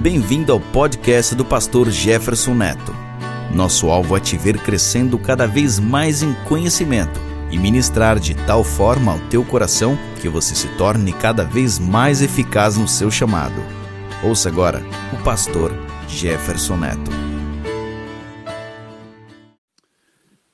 Bem-vindo ao podcast do pastor Jefferson Neto. Nosso alvo é te ver crescendo cada vez mais em conhecimento e ministrar de tal forma ao teu coração que você se torne cada vez mais eficaz no seu chamado. Ouça agora o pastor Jefferson Neto.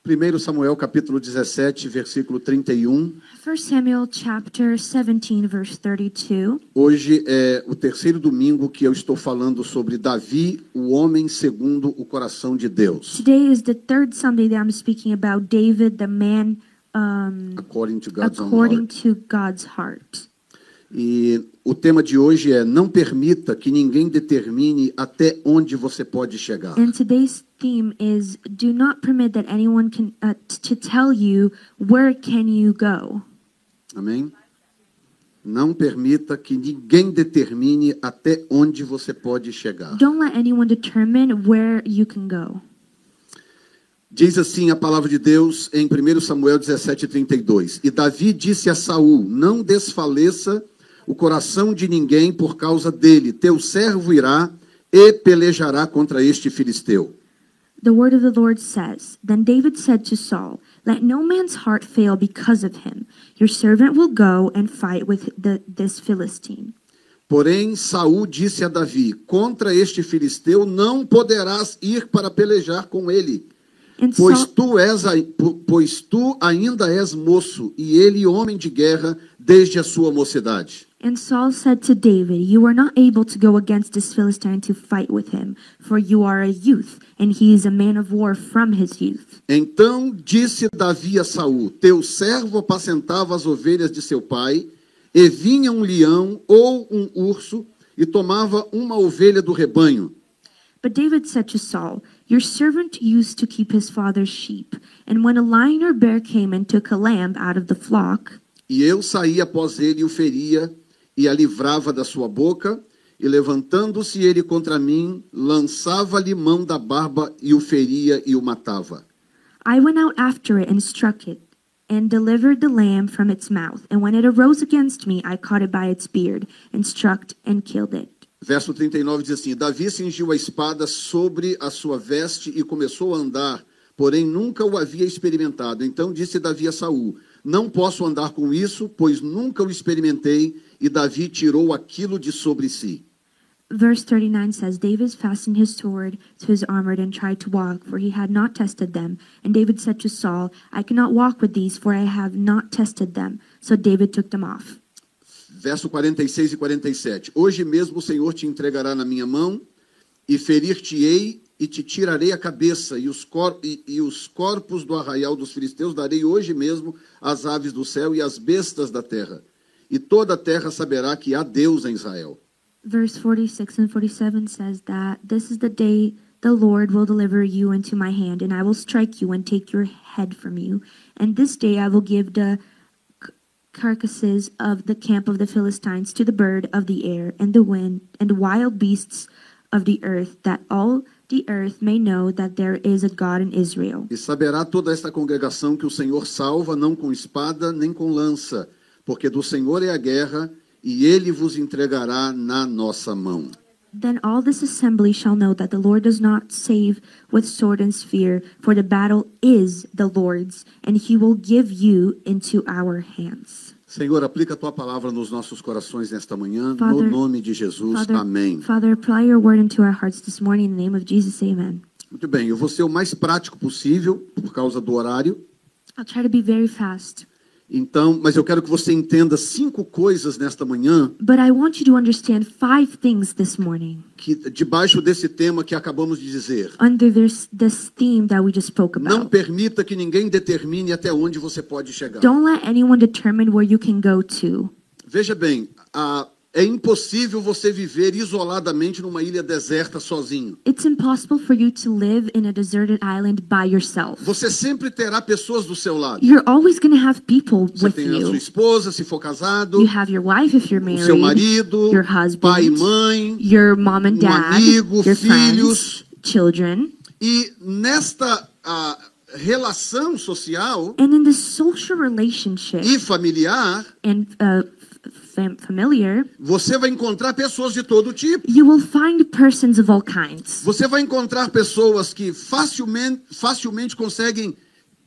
1 Samuel capítulo 17, versículo 31. 1 Samuel chapter 17 verse 32. Hoje é o terceiro domingo que eu estou falando sobre Davi, o homem segundo o coração de Deus. Today is the third Sunday that I'm speaking about David, the man um, According to God's according to God's heart. E o tema de hoje é não permita que ninguém determine até onde você pode chegar. And today's theme is do not permit that anyone can uh, to tell you where can you go. Amém? Não permita que ninguém determine até onde você pode chegar. Don't let anyone determine where you can go. Diz assim a palavra de Deus em 1 Samuel 17:32. E Davi disse a Saul: Não desfaleça o coração de ninguém por causa dele. Teu servo irá e pelejará contra este filisteu. The word of the Lord says, Then David said to Saul, Let no man's heart fail because of him. Your servant will go and fight with the, this Philistine. Porém, Saul disse a Davi: Contra este filisteu não poderás ir para pelejar com ele, And pois Saul, tu és pois tu ainda és moço e ele homem de guerra desde a sua mocidade. And Saul said to David, You are not able to go against this Philistine to fight with him, for you are a youth, and he is a man of war from his youth. Então disse Davi a Saul: Teu servo apacentava as ovelhas de seu pai, e vinha um leão ou um urso e tomava uma ovelha do rebanho. But David said to Saul, Your servant used to keep his father's sheep, and when a lion or bear came and took a lamb out of the flock, E eu saía após ele e o feria, e a livrava da sua boca, e levantando-se ele contra mim, lançava-lhe mão da barba e o feria e o matava. I went out after it and struck it, and delivered the lamb from its mouth. And when it arose against me, I caught it by its beard, and struck and killed it. Verso 39 diz assim: Davi cingiu a espada sobre a sua veste e começou a andar, porém nunca o havia experimentado. Então disse Davi a Saul: Não posso andar com isso, pois nunca o experimentei. E Davi tirou aquilo de sobre si. Verse 39 says, David fastened his sword to his armor and tried to walk, for he had not tested them. And David said to Saul, I cannot walk with these, for I have not tested them. So David took them off. Verso 46 e 47. Hoje mesmo o Senhor te entregará na minha mão, e ferir-te-ei, e te tirarei a cabeça, e os, cor e, e os corpos do arraial dos filisteus darei hoje mesmo às aves do céu e às bestas da terra. E toda a terra saberá que há Deus em Israel. Verse 46 and 47 says that this is the day the Lord will deliver you into my hand, and I will strike you and take your head from you. And this day I will give the carcasses of the camp of the Philistines to the bird of the air, and the wind, and wild beasts of the earth, that all the earth may know that there is a God in Israel. E saberá toda esta congregação que o Senhor salva não com espada nem com lança, porque do Senhor é a guerra, e ele vos entregará na nossa mão. Then all this assembly shall know that the Lord does not save with sword and spear, for the battle is the Lord's, and he will give you into our hands. Senhor, aplica a tua palavra nos nossos corações nesta manhã, Father- no nome de Jesus. Father, Amém. Father, apply your word into our hearts this morning in the name of Jesus. Amen. Muito bem, eu vou ser o mais prático possível por causa do horário. I'll try to be very fast, Então, mas eu quero que você entenda cinco coisas nesta manhã but I want you to understand five things this morning que debaixo desse tema que acabamos de dizer. under this this theme that we just spoke Não about. permita que ninguém determine até onde você pode chegar. Don't let anyone determine where you can go to. Veja bem, a- é impossível você viver isoladamente numa ilha deserta sozinho. It's impossible for you to live in a deserted island by yourself. Você sempre terá pessoas do seu lado. You're always going to have people Você with tem a sua you. esposa, se for casado, You have your wife if you're o seu married, marido, your husband, pai e mãe. your mom and um dad, amigo, your filhos. friends, children. E nesta ah, relação social And in this social relationship e familiar, and uh, familiar, você vai encontrar pessoas de todo tipo. you will find persons of all kinds. Você vai encontrar pessoas que facilmente, facilmente conseguem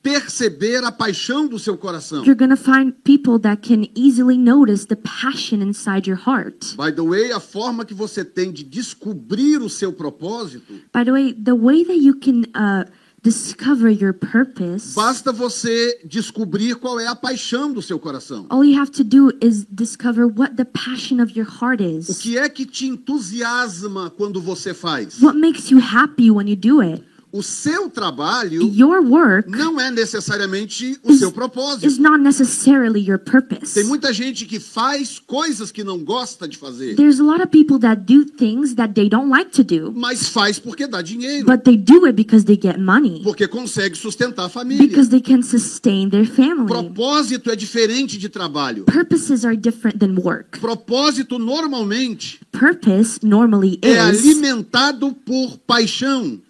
perceber a paixão do seu coração. You're going to find people that can easily notice the passion inside your heart. By the way, a forma que você tem de descobrir o seu propósito, By the way, the way that you can uh, discover your purpose, basta você descobrir qual é a paixão do seu coração. all you have to do is discover what the passion of your heart O is. que é que te entusiasma quando você faz? What makes you happy when you do it? O seu trabalho Your work não é necessariamente o is, seu is propósito. not necessarily your purpose. Tem muita gente que faz coisas que não gosta de fazer, There's a lot of people that do things that they don't like to do, mas faz porque dá dinheiro, but they do it because they get money, porque consegue sustentar a família. because they can sustain their family. Propósito é diferente de trabalho. Purposes are different than work. Propósito normalmente Purpose normally é is alimentado por paixão.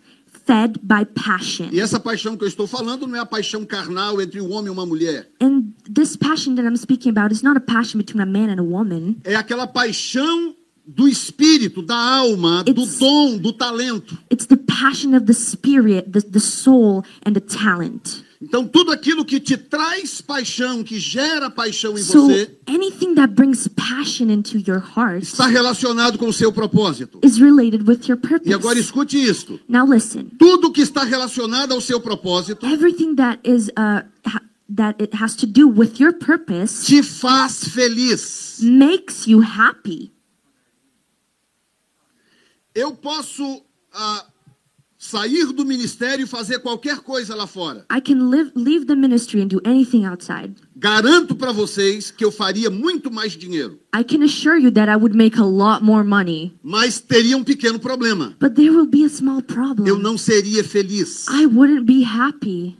Fed by passion. E essa paixão que eu estou falando não é a paixão carnal entre um homem e uma mulher. And this passion that I'm speaking about is not a passion between a man and a woman. É aquela paixão do espírito, da alma, do It's- dom, do talento. It's the passion of the spirit, the, the soul, and the talent. Então, tudo aquilo que te traz paixão, que gera paixão em So você, anything that brings passion into your heart está relacionado com o seu propósito. is related with your E agora purpose. escute isto. Now listen. Tudo que está relacionado ao seu propósito Everything that is uh ha- that it has to do with your purpose te faz feliz. makes you happy. Eu posso ah, sair do ministério e fazer qualquer coisa lá fora. I can live leave the ministry and do anything outside. Garanto para vocês que eu faria muito mais dinheiro, I can assure you that I would make a lot more money. mas teria um pequeno problema. But there will be a small Eu problem. não seria feliz. I wouldn't be happy.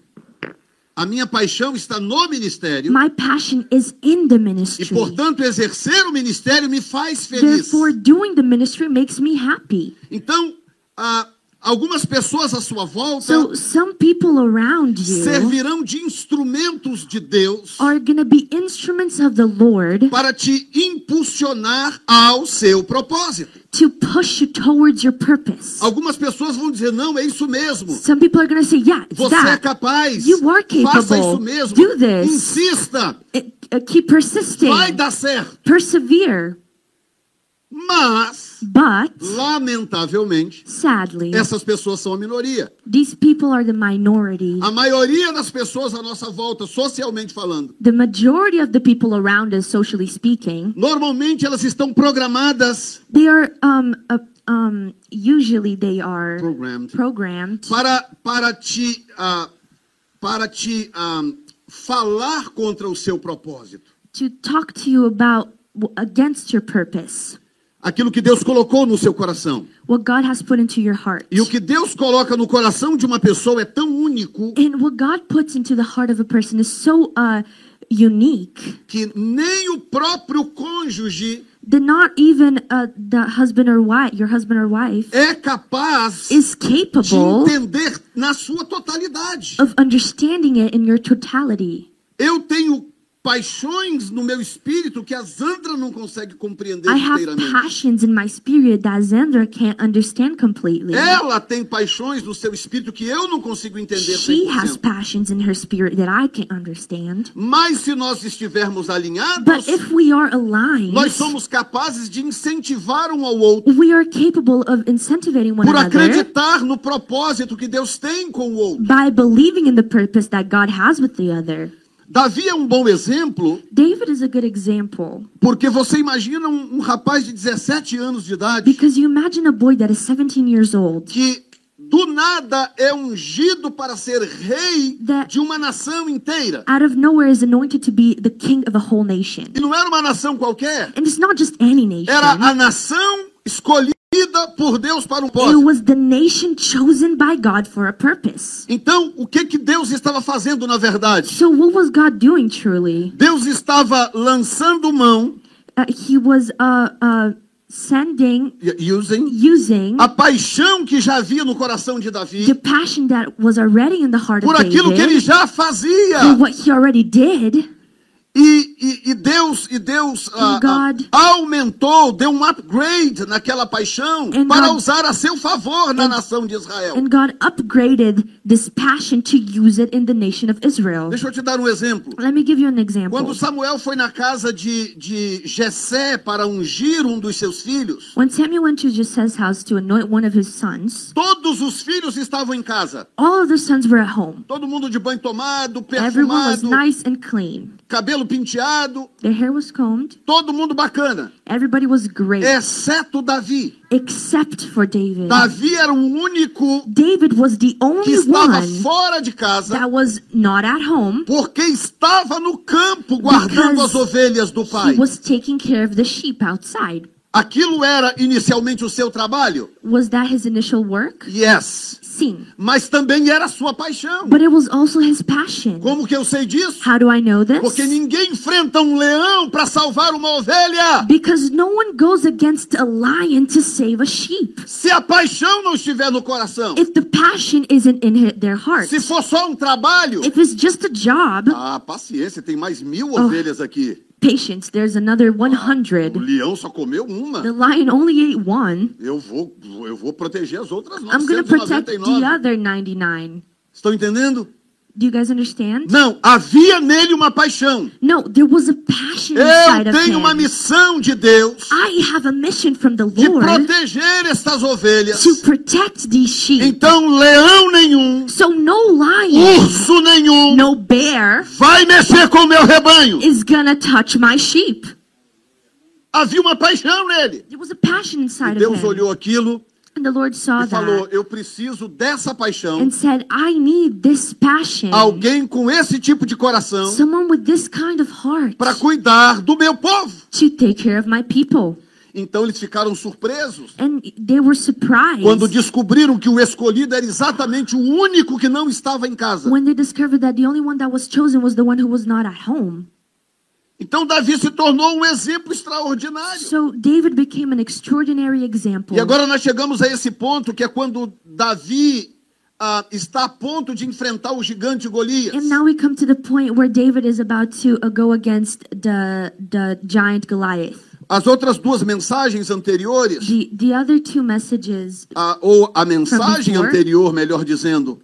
A minha paixão está no ministério My passion is in the e, ministry. portanto, exercer o ministério me faz feliz. Therefore, doing the ministry makes me happy. Então, ah, algumas pessoas à sua volta So some people around you servirão de instrumentos de Deus are be instruments of the Lord para te impulsionar ao seu propósito. to push you towards your purpose. Algumas pessoas vão dizer: não, é isso mesmo. Some people are say, yeah, Você é that. capaz. You are Faça capable. isso mesmo. Do this. Insista. It- uh, keep persisting. Vai dar certo. Persevere. Mas, But lamentavelmente, sadly, essas pessoas são a minoria. these people are the minority. A maioria das pessoas à nossa volta, socialmente falando, The majority of the people around us, socially speaking, normalmente elas estão programadas they are um, uh, um usually they are Programmed. programmed para, para te, ah, para te ah, falar contra o seu propósito. to talk to you about against your purpose, Aquilo que Deus colocou no seu coração. what God has put into your heart. E o que Deus coloca no coração de uma pessoa é tão único And what God puts into the heart of a person is so uh, unique que nem o próprio cônjuge that not even uh, the husband or wife, your husband or wife, é capaz is de capable entender na sua totalidade. of understanding it in your totality. Eu tenho paixões no meu espírito que a Zandra não consegue compreender I have inteiramente. passions in my spirit that Xandra can't understand completely. Ela tem paixões no seu espírito que eu não consigo entender She has 100%. passions in her spirit that I can't understand. Mas se nós estivermos But alinhados, if we are aligned, nós somos capazes de incentivar um ao outro we are capable of incentivating one por another acreditar no propósito que Deus tem com o outro. by believing in the purpose that God has with the other. Davi é um bom exemplo David is a good example porque você imagina um, um rapaz de 17 anos de idade because you imagine a boy that is 17 years old que do nada é ungido para ser rei That- de uma nação inteira. out of nowhere is anointed to be the king of a whole nation. E não era uma nação qualquer, And it's not just any nation. era a nação escolhida por Deus para um It propósito. was the nation chosen by God for a purpose. Então, o que que Deus estava fazendo na verdade? So what was God doing truly? Deus estava lançando mão, Uh, he was uh, uh, sending, using, using a paixão que já havia no coração de the Davi passion that was already in the heart por of aquilo que ele David já fazia what he already did, E, e- e Deus, e Deus ah, God- aumentou, deu um upgrade naquela paixão And para God- usar a seu favor na And- nação de Israel. And God upgraded this passion to use it in the nation of Israel. Deixa eu te dar um exemplo. Let me give you an example. Quando Samuel foi na casa de, de Jessé para ungir um dos seus filhos, When Samuel went to Jesse's house to anoint one of his sons, todos os filhos estavam em casa. all of the sons were at home. Todo mundo de banho tomado, Everyone was perfumado, nice and clean. cabelo penteado, Their hair was combed. todo mundo bacana, Everybody was great, exceto Davi. except for David. Davi era o único David was the que only estava one fora de casa that was not at home. porque estava no campo guardando as ovelhas do He pai. was taking care of the sheep outside. Aquilo era inicialmente o seu trabalho? Was that his initial work? Yes. Sim. Mas também era sua paixão. But it was also his passion. Como que eu sei disso? How do I know this? Porque ninguém enfrenta um leão para salvar uma ovelha. Because no one goes against a lion to save a sheep. Se a paixão não estiver no coração, If the passion isn't in their heart, se for só um trabalho, if it's just a job, ah, paciência, tem mais mil Oh. ovelhas aqui. Patience, there's another O 100. leão só comeu uma. The lion only ate one. Eu vou, eu vou proteger as outras I'm going to protect the other 99. Estão entendendo? Do you guys understand? Não, havia nele uma paixão. No, there was a passion Eu of tenho uma him. missão de Deus I have a mission from the de Lord proteger estas ovelhas. to protect these sheep. Então, leão nenhum, So no lion, urso nenhum, no bear vai mexer com meu rebanho. is gonna touch my sheep. Havia uma paixão nele. There was a passion E inside of Deus him. olhou aquilo And the Lord saw e falou: that Eu preciso dessa paixão. and said, I need this passion. Alguém com esse tipo de coração Someone with this kind of heart para cuidar do meu povo. to take care of my people. Então eles ficaram surpresos And they were surprised quando descobriram que o escolhido era exatamente o único que não estava em casa. when they discovered that the only one that was chosen was the one who was not at home. Então Davi se tornou um exemplo extraordinário. So David became an extraordinary example. E agora nós chegamos a esse ponto que é quando Davi ah, está a ponto de enfrentar o gigante Golias. And now we come to the point where David is about to uh, go against the the giant Goliath. As outras duas mensagens anteriores, The the other two messages, ah, ou a mensagem before. anterior, melhor dizendo,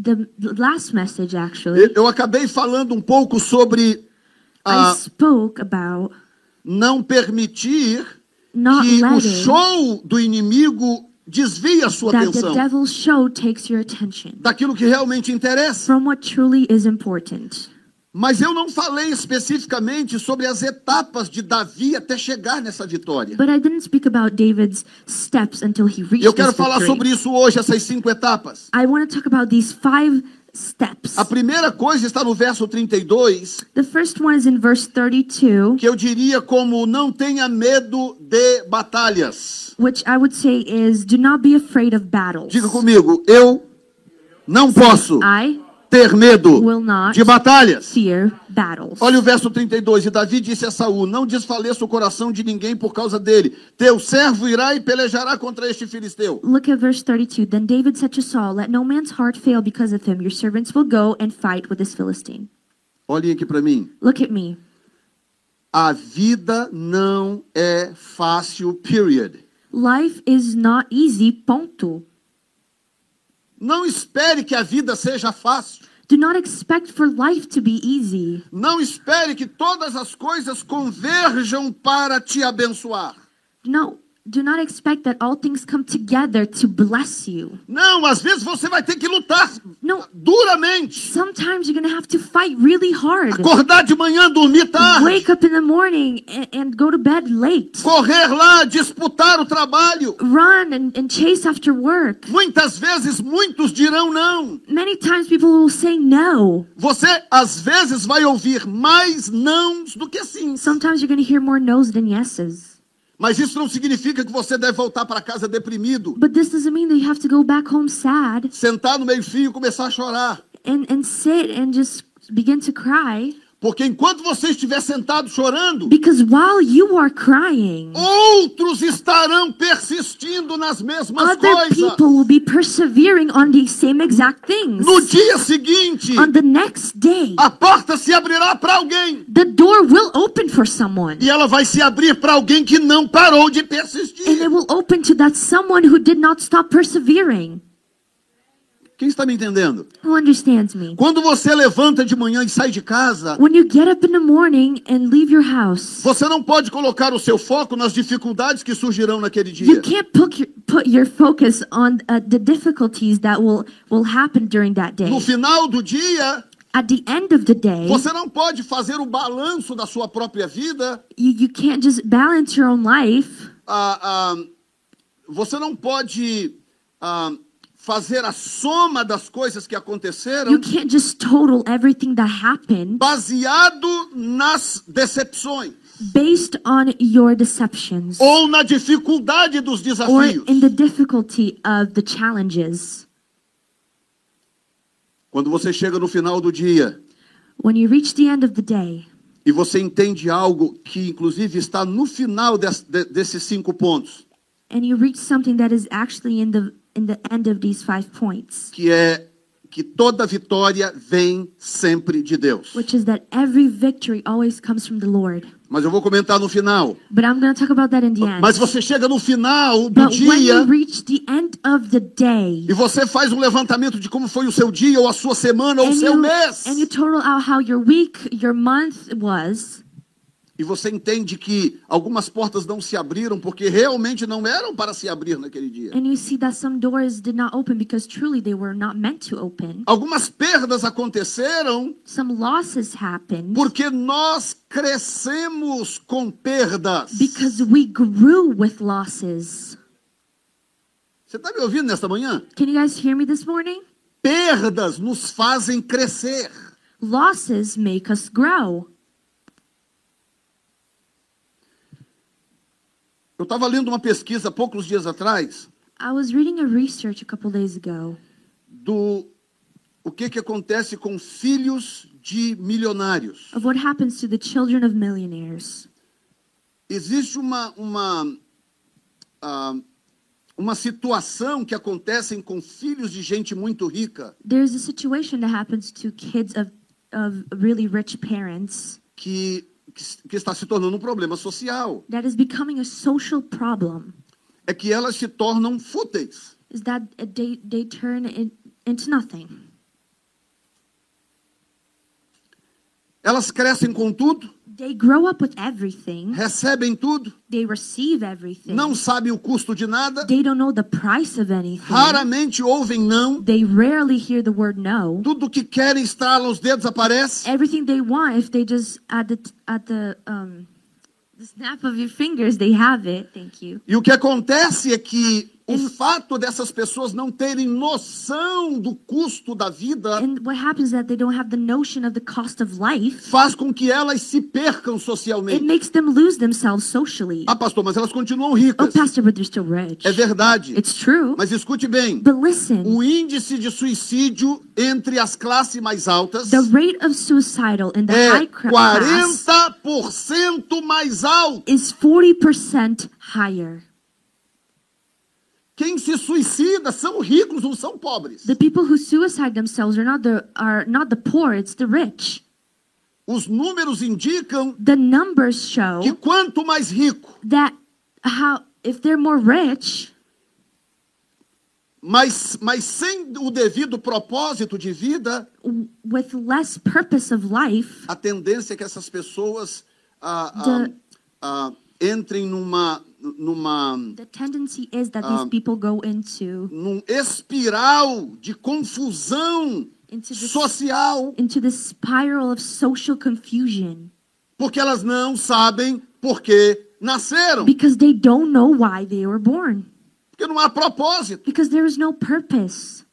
the last message actually, eu acabei falando um pouco sobre I spoke about não permitir not que o letting show do inimigo desvie a sua that the atenção devil's show takes your attention daquilo que realmente interessa. from what truly is important. Mas eu não falei especificamente sobre as etapas de Davi até chegar nessa vitória. But I didn't speak about David's steps until he reached eu quero this falar victory. sobre isso hoje, essas cinco etapas. I want to talk about these five steps. A primeira coisa está no verso 32, The first one is in verse 32, que eu diria como não tenha medo de batalhas. which I would say is do not be afraid of battles. Diga comigo, eu não posso I ter medo de batalhas. Olha o verso 32, e Davi disse a Saul: Não desfaleça o coração de ninguém por causa dele. Teu servo irá e pelejará contra este filisteu. Look at verse 32. Then David said to Saul, Let no man's heart fail because of him. Your servants will go and fight with this Philistine. Olhem aqui para mim. Look at me. A vida não é fácil, period. Life is not easy, ponto. Não espere que a vida seja fácil. Do not expect for life to be easy. Não espere que todas as coisas converjam para te abençoar. No, do not expect that all things come together to bless you. Não, às vezes você vai ter que lutar No, duramente. sometimes you're to have to fight really hard. Acordar de manhã, dormir tarde. Wake up in the morning and, and go to bed late. Correr lá, disputar o trabalho. Run and, and chase after work. Muitas vezes, muitos dirão não. Many times people will say no. Você, às vezes, vai ouvir mais nãos do que sims. Sometimes you're to hear more no's than yeses. Mas isso não significa que você deve voltar para casa deprimido, But this doesn't mean that you have to go back home sad sentar no meio-fio e começar a chorar. and, and sit and just begin to cry. Porque enquanto você estiver sentado chorando, Because while you are crying, outros estarão persistindo nas mesmas other coisas. people will be persevering on these same exact things. No dia seguinte, On the next day, a porta se abrirá para alguém. the door will open for someone. E ela vai se abrir para alguém que não parou de And persistir. it will open to that someone who did not stop persevering. Quem está me entendendo? Who understands me? Quando você levanta de manhã e sai de casa, When you get up in the morning and leave your house, você não pode colocar o seu foco nas dificuldades que surgirão naquele dia. you can't put your, put your focus on uh, the difficulties that will, will happen during that day. No final do dia, At the end of the day, você não pode fazer o balanço da sua própria vida. you, you can't just balance your own life. ah, ah, você não pode ah, fazer a soma das coisas que aconteceram You can't just total everything that happened baseado nas decepções based on your deceptions ou na dificuldade dos or desafios. in the difficulty of the challenges. Quando você chega no final do dia When you reach the end of the day e você entende algo que, inclusive, está no final des- de- desses cinco pontos, and you reach something that is actually in the in the end of these five points, que é que toda vitória vem sempre de Deus. which is that every victory always comes from the Lord. Mas eu vou comentar no final. But I'm going to talk about that in the end. Mas você chega no final do But when dia you reach the end of the day, e você faz um levantamento de como foi o seu dia, ou a sua semana, ou o seu you, mês. and you total out how your week, your month was, E você entende que algumas portas não se abriram porque realmente não eram para se abrir naquele dia. and you see that some doors did not open because truly they were not meant to open. Algumas perdas aconteceram Some losses happened porque nós crescemos com perdas. because we grew with losses. Você está me ouvindo nesta manhã? Can you guys hear me this morning? Perdas nos fazem crescer. Losses make us grow. Eu estava lendo uma pesquisa poucos dias atrás I was reading a research a couple days ago do o que, que acontece com filhos de milionários. of what happens to the children of millionaires. Existe uma, uma, ah, uma situação que acontece com filhos de gente muito rica There's a situation that happens to kids of, of really rich parents que, que, que está se tornando um problema social. that is becoming a social problem. É que elas se tornam fúteis. Is that they, they turn into nothing. Elas crescem com tudo, They grow up with everything. recebem tudo, They receive everything. não sabem o custo de nada, They don't know the price of anything. raramente ouvem não, They rarely hear the word no. tudo que querem estralam os dedos aparece. Everything they want, if they just at the at the um the snap of your fingers, they have it. Thank you. E o que acontece é que o fato dessas pessoas não terem noção do custo da vida faz com que elas se percam It socialmente. makes them lose themselves socially. Ah, pastor, mas elas continuam Oh, ricas. pastor, but they're still rich. É verdade. It's true. Mas escute bem, But listen, o índice de suicídio entre as classes mais altas the rate of suicidal in the é high class 40% mais alto. is 40% higher. Quem se suicida são ricos, não são pobres. The people who suicide themselves are not the are not the poor, it's the rich. Os números indicam The numbers show que quanto mais rico, that how if they're more rich, mas, mas sem o devido propósito de vida, with less purpose of life, a tendência é que essas pessoas ah, ah, The- ah, entrem numa, numa, the tendency is that these people go into num espiral de confusão into this social, into this spiral of social confusion porque elas não sabem por que nasceram, because they don't know why they were born porque não há propósito. because there is no purpose.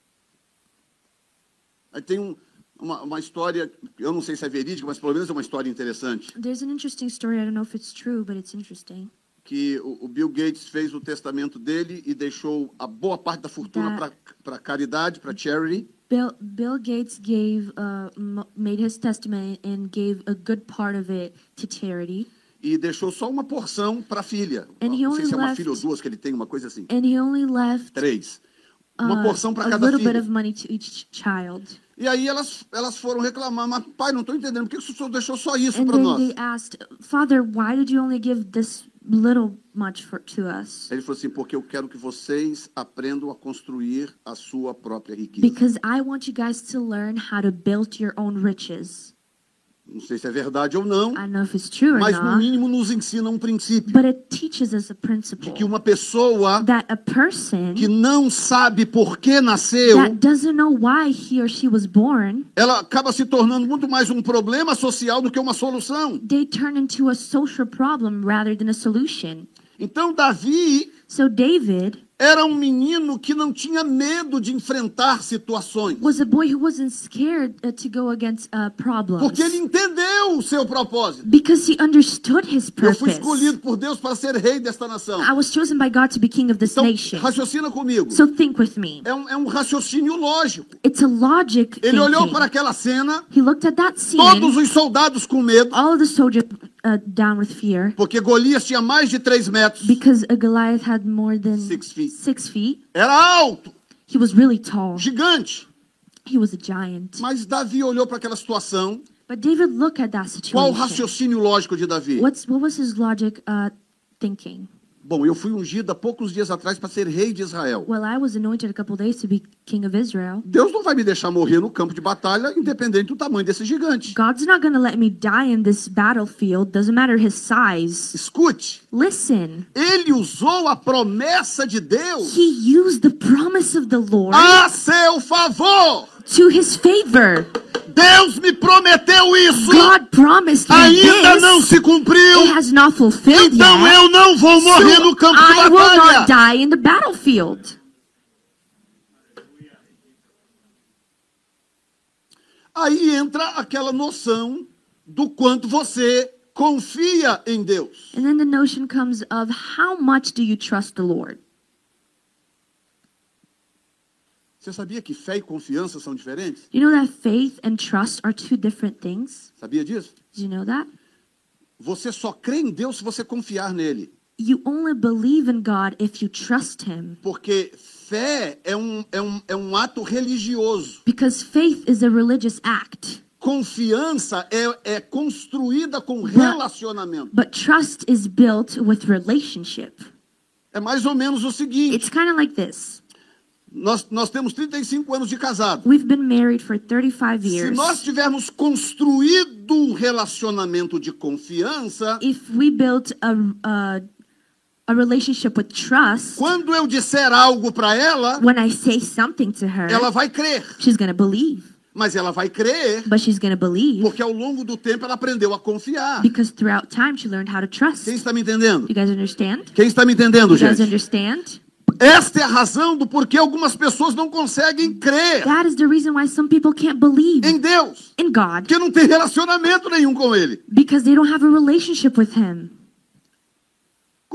Aí tem um- uma, uma história, eu não sei se é verídica, mas pelo menos é uma história interessante, There's an interesting story. I don't know if it's true, but it's interesting. Que o, Bill Gates fez o testamento dele e deixou a boa parte da fortuna para caridade, para charity. Bill Bill Gates gave uh, made his testament and gave a good part of it to charity, e deixou só uma porção para a filha. And he Não sei only se é uma left- filha ou duas que ele tem, uma coisa assim. and he only left Três. Uma uh, porção para a cada little bit of money to each child. E aí elas, elas foram reclamar, mas pai, não estou entendendo, por que o senhor deixou só isso para nós? they asked, Father, why did you only give this little much for to us? Ele falou assim, porque eu quero que vocês aprendam a construir a sua própria riqueza. Because I want you guys to learn how to build your own riches. Não sei se é verdade ou não, mas no mínimo nos ensina um princípio. de que uma pessoa que não sabe por que nasceu, ela acaba se tornando muito mais um problema social do que uma solução. Então Davi So David era um menino que não tinha medo de enfrentar situações, was a boy who wasn't scared uh, to go against uh, problems porque ele entendeu o seu propósito. because he understood his Eu fui purpose. escolhido por Deus para ser rei desta nação. I was chosen by God to be king of this Então, nation. raciocina comigo. So think with me. É um, é um raciocínio lógico. It's a logic Ele olhou thinking. para aquela cena, He looked at that scene, todos os soldados com medo, all the soldiers uh, down with fear porque Golias tinha mais de três metros, because a Goliath had more than Six feet. six feet. era alto, He was really tall. gigante. He was a giant. Mas Davi olhou para aquela situação. But David looked at that Qual o situation. raciocínio lógico de Davi? What's what was his logic uh, thinking? Bom, eu fui ungido há poucos dias atrás para ser rei de Israel. Well, I was anointed a couple days to be king of Israel. Deus não vai me deixar morrer no campo de batalha, independente do tamanho desse gigante. God's not going to let me die in this battlefield. Doesn't matter his size. Escute, Listen, ele usou a promessa de Deus he used the promise of the Lord a seu favor. To his favor. Deus me prometeu isso, God promised me ainda não this. se cumpriu. It has not fulfilled Então yet. eu não vou morrer So no campo I de will not batalha. die in the battlefield. Aí entra aquela noção do quanto você confia em Deus. And then the notion comes of how much do you trust the Lord? Você sabia que fé e confiança são diferentes? You know that faith and trust are two different things? Sabia disso? Did you know that? Você só crê em Deus se você confiar nele. You only believe in God if you trust Him. Porque fé é um, é um, é um ato religioso. Because faith is a religious act, Confiança é, é construída com relacionamento. but trust is built with relationship. É mais ou menos o seguinte: It's kind of like this. Nós, nós temos 35 anos de casado. We've been married for 35 Se years. nós tivermos construído um relacionamento de confiança, If we built a, a, a relationship with trust, quando eu disser algo para ela, when I say something to her, ela vai crer. she's to believe. Mas ela vai crer But she's to believe porque ao longo do tempo ela aprendeu a confiar. because throughout time she learned how to trust. Quem está me entendendo? You guys understand? Quem está me entendendo, You gente? Esta é a razão do porquê algumas pessoas não conseguem crer That is the reason why some people can't believe em Deus, in God porque não tem relacionamento nenhum com Ele. because they don't have a relationship with Him.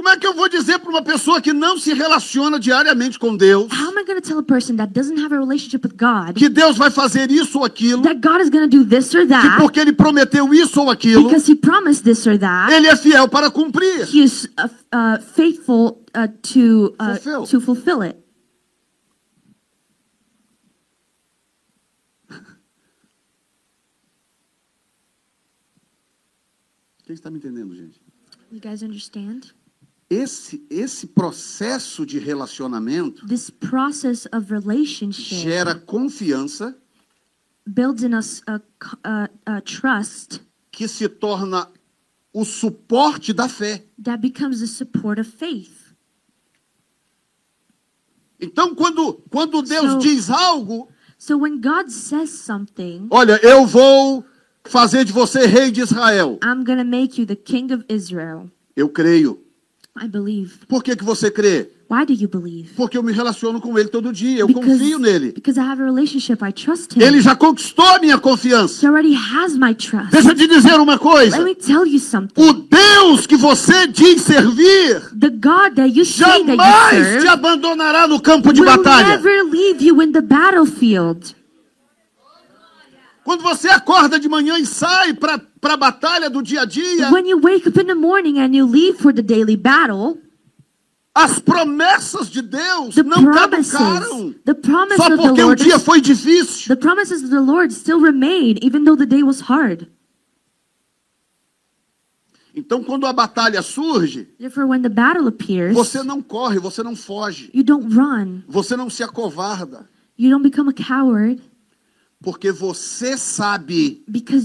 Como é que eu vou dizer para uma pessoa que não se relaciona diariamente com Deus How am I going to tell a person that doesn't have a relationship with God que Deus vai fazer isso ou aquilo, that God is going to do this or que that porque Ele prometeu isso ou aquilo, because He promised this or that? Ele é fiel para cumprir? He is uh, uh, faithful uh, to uh, Fulfill. to fulfill it. Quem está me entendendo, gente? You guys understand? Esse, esse processo de relacionamento This process of relationship gera confiança builds in us a, a, a trust que se torna o suporte da fé. that becomes the support of faith. Então, quando, quando Deus So- diz algo, So when God says something, olha, eu vou fazer de você rei de Israel. I'm to make you the king of Israel. Eu creio. I believe. Por que, que você crê? Why do you believe? Porque eu me relaciono com ele todo dia, eu confio nele. because I have a relationship. I trust him. Ele já conquistou a minha confiança. He already has my trust. Deixa eu te dizer uma coisa. Let me tell you something. O Deus que você diz servir The God that you say that you jamais te serve abandonará no campo de batalha. never leave you in the battlefield. Quando você acorda de manhã e sai para a batalha do dia a dia, When you wake up in the morning and you leave for the daily battle, as promessas de Deus the não promises, caducaram. the promise Só of the porque o dia foi difícil. the promises of the Lord still remain even though the day was hard. Então, quando a batalha surge, Therefore, when the battle appears, você não corre, você não foge, you don't run, você não se acovarda, porque você sabe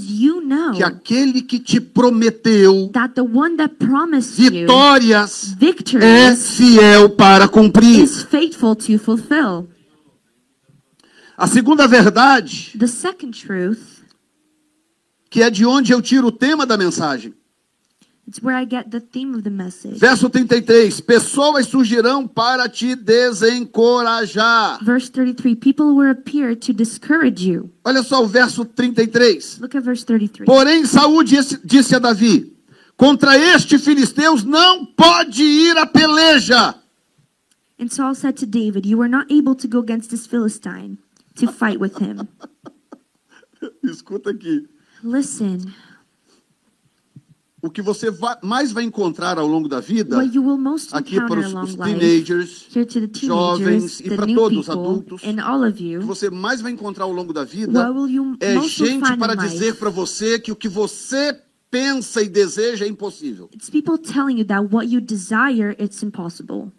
you know que aquele que te prometeu that the one that promised you vitórias é fiel para cumprir. A segunda verdade, truth, que é de onde eu tiro o tema da mensagem. Verso 33: Pessoas surgirão para te desencorajar. Verse 33 People will appear to discourage you. Olha só o verso 33. Look at verse 33. Porém, Saúl disse, disse a Davi: Contra este filisteus não pode ir a peleja. And Saul said to David, You are not able to go against this Philistine to fight with him. Escuta aqui. Listen, O que você vai- mais vai encontrar ao longo da vida, aqui para os, os teenagers, jovens e para todos os people, adultos, o que você mais vai encontrar ao longo da vida é gente para dizer para você que o que você pensa e deseja é impossível. It's people telling you that what you desire, it's impossible.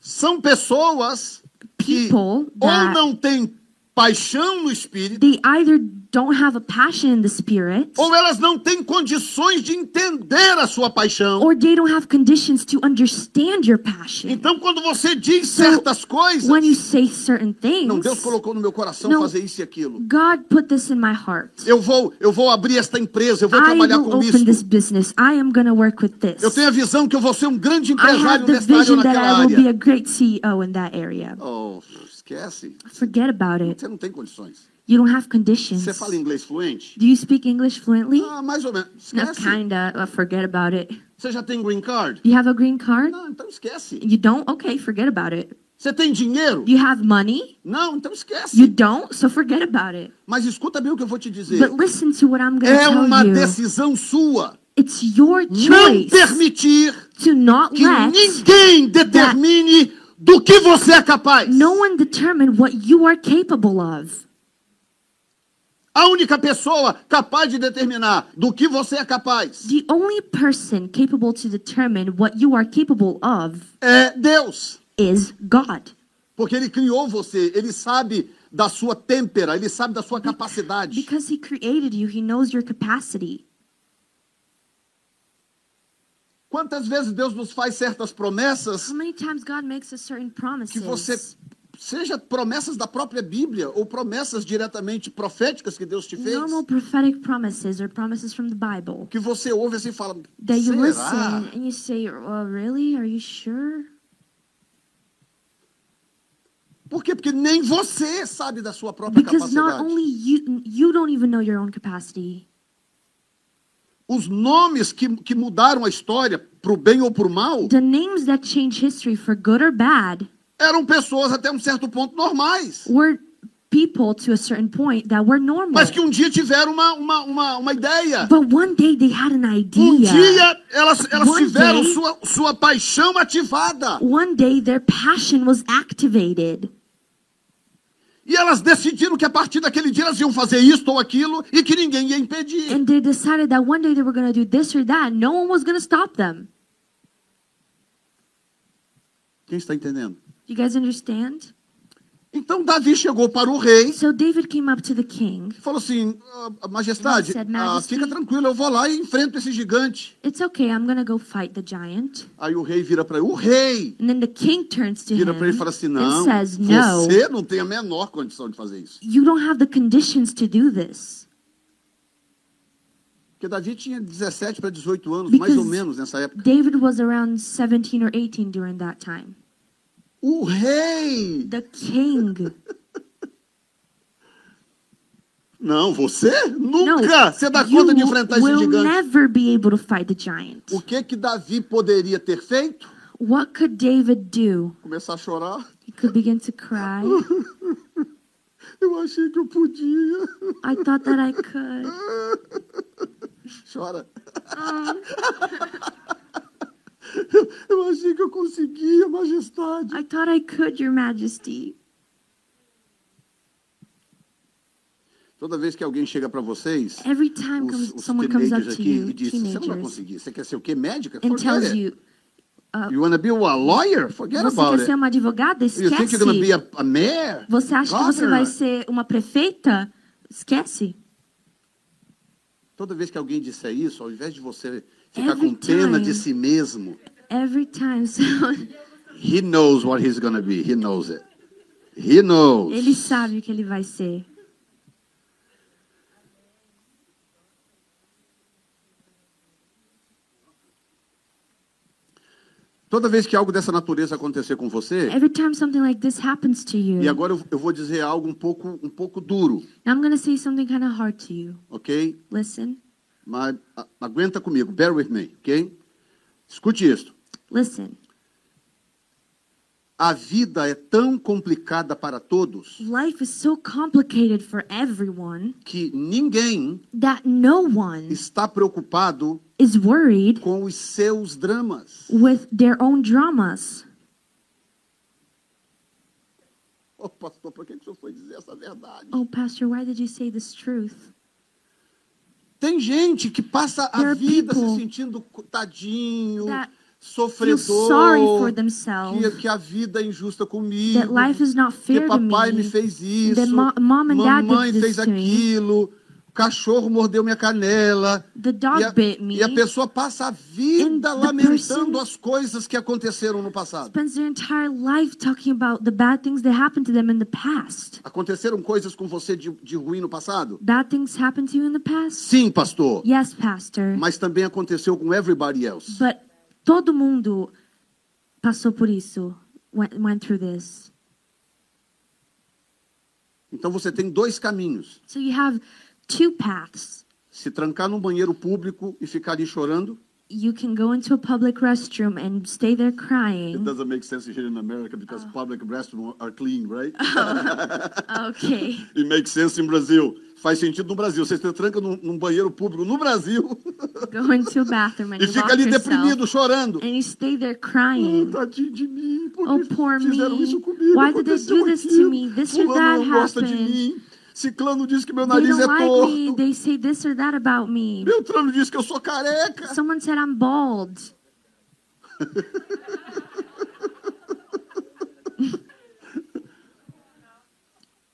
São pessoas que People ou não têm paixão no espírito, They either don't have a passion in the spirit, ou elas não têm condições de entender a sua paixão. or they don't have conditions to understand your passion. Então, quando você diz So, certas coisas, When you say certain não, things, Deus colocou no meu coração Não. fazer isso e aquilo. God put this in my heart. Eu vou, eu vou abrir esta empresa, eu vou I trabalhar will com open isso. this business. I am going to work with this. Eu tenho a visão que eu vou ser um grande empresário nesta área ou naquela I will be a área. great CEO in that area. Oh, esquece. Forget about it. Você não tem condições. You don't have conditions. Você fala inglês fluente? Do you speak English fluently? Ah, mais ou menos. No, Esquece. kinda. Uh, forget about it. Você já tem green card? You have a green card? Não, então esquece. You don't? Okay, forget about it. Você tem dinheiro? You have money? Não, então esquece. You don't? So forget about it. Mas escuta bem o que eu vou te dizer. But listen to what I'm going to É tell uma you. decisão sua It's your não choice permitir to not que let ninguém determine do que você é capaz. no one determine what you are capable of. A única pessoa capaz de determinar do que você é capaz The only person capable to determine what you are capable of é Deus. is God. Porque ele criou você, ele sabe da sua têmpera, ele sabe da sua capacidade. Because he created you, he knows your capacity. Quantas vezes Deus nos faz certas promessas How many times God makes us certain que você promises? Seja promessas da própria Bíblia ou promessas diretamente proféticas que Deus te fez, Normal prophetic promises or promises from the Bible que você ouve assim e fala, that you será? listen and you say, "Oh, really? Are you sure?" Por quê? Porque nem você sabe da sua própria Because not capacidade. only you you don't even know your own capacity. Os nomes que, que mudaram a história pro bem ou pro mal The names that change history for good or bad eram pessoas até um certo ponto normais. were people to a certain point that were normal. Mas que um dia tiveram uma, uma, uma, uma ideia. But one day they had an Um idea. dia elas, elas One tiveram day- sua, sua paixão ativada. One day their passion was activated. E elas decidiram que a partir daquele dia elas iam fazer isto ou aquilo e que ninguém ia impedir. And they decided that one day they were going to do this or that. No one was going to stop them. Quem está entendendo? You guys understand? Então Davi chegou para o rei So David came up to the king. e falou assim: "Ah, Majestade, He said, ah, "Majesty." fica tranquilo, eu vou lá e enfrento esse gigante. It's okay, I'm to go fight the giant. Aí o rei vira para ele: O rei And then the king turns to vira him para ele e fala assim: and Não, says, No, você não tem a menor condição de fazer isso. you don't have the conditions to do this. Porque Davi tinha 17 para 18 anos, Because mais ou menos nessa época. David was around 17 or 18 during that time. O rei! The king. Não, você nunca você dá conta de enfrentar esse will gigante. never be able to fight the giant. O que que Davi poderia ter feito? What could David do? Começar a chorar. He could begin to cry. Eu achei que eu podia. I thought that I could. Chora. Oh, Eu achei que eu conseguia, majestade. I thought I could, Your Majesty. Toda vez que alguém chega para vocês, Every time os, comes, os someone comes up to aqui you, e diz, você não vai conseguir. Você quer ser o quê? Médica? and Forget tells it. you, You wanna be a lawyer? Forget você about quer ser it. uma advogada? You think you're gonna be Esquece. a, a mayor? Você acha que você vai Governor? ser uma prefeita? Esquece. Toda vez que alguém disser isso, ao invés de você ficar com pena de si mesmo, Every time someone, he knows what he's gonna be. He knows it. He knows. ele sabe o que ele vai ser. Toda vez que algo dessa natureza acontecer com você, Every time something like this happens to you, e agora eu, eu vou dizer algo um pouco, um pouco duro, now I'm going to say something kind of hard to you. ok? Listen, Mas aguenta comigo, bear with me, ok? Escute isto. listen. A vida é tão complicada para todos Life is so complicated for everyone que ninguém that no one está preocupado is worried com os seus dramas. with their own dramas. Oh, pastor, por que que o senhor foi dizer essa verdade? Oh, Pastor, why did you say this truth? Tem gente que passa There a vida se sentindo tadinho, sofredor, que, que a vida é injusta comigo, que papai me fez isso, mamãe fez aquilo, o cachorro mordeu minha canela. The dog E a, bit me. e a pessoa passa a vida lamentando as coisas que aconteceram no passado. Spends their entire life talking about the bad things that happened to them in the past. Aconteceram coisas com você de, de ruim no passado? Bad things happened to you in the past? Sim, pastor. Yes, Pastor. Mas também aconteceu com everybody else. But todo mundo passou por isso. Went, went through this. Então você tem dois caminhos. So you have two paths. Se trancar num banheiro público e ficar ali chorando. You can go into a public restroom and stay there It crying. doesn't make sense here in America because public restrooms are clean, right? Okay. It makes sense in Brazil. Faz sentido no Brasil. Você se tranca num, num banheiro público no Brasil Go into a bathroom and e fica ali deprimido, chorando. And you stay there Oh, crying. tadinho de mim, por Oh, que poor fizeram me. isso comigo? Why did they do this to aquilo. me? This or Fulano that gosta de happened. Ciclano diz que meu nariz é like me. torto. They say this or that about me. Beltrano diz que eu sou careca. Someone said I'm bald.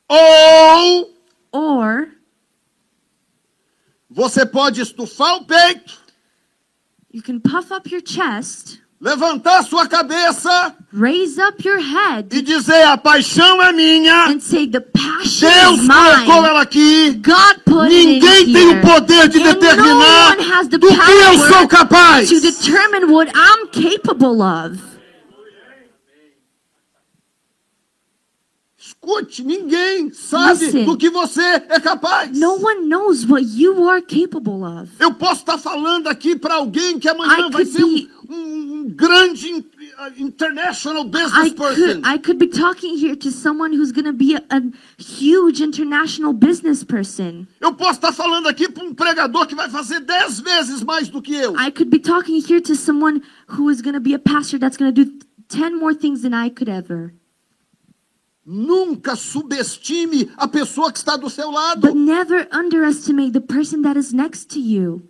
Ou Or você pode estufar o peito, you can puff up your chest, levantar sua cabeça raise up your head, e dizer: a paixão é minha. and say, The passion Deus is colocou ela aqui. God put it Ninguém in tem here. o poder de And determinar no one has the do que eu sou capaz. to determine what I'm capable of. Escute, ninguém sabe Listen. do que você é capaz. No one knows what you are capable of. Eu posso estar falando aqui para alguém que amanhã I vai could ser um, be- um- um grande uh, international business I person. could, I could be talking here to someone who's going to be a, a huge international business person. Eu posso estar falando aqui para um pregador que vai fazer dez vezes mais do que eu. I could be talking here to someone who is going to be a pastor that's going to do 10 more things than I could ever. Nunca subestime a pessoa que está do seu lado, But never underestimate the person that is next to you.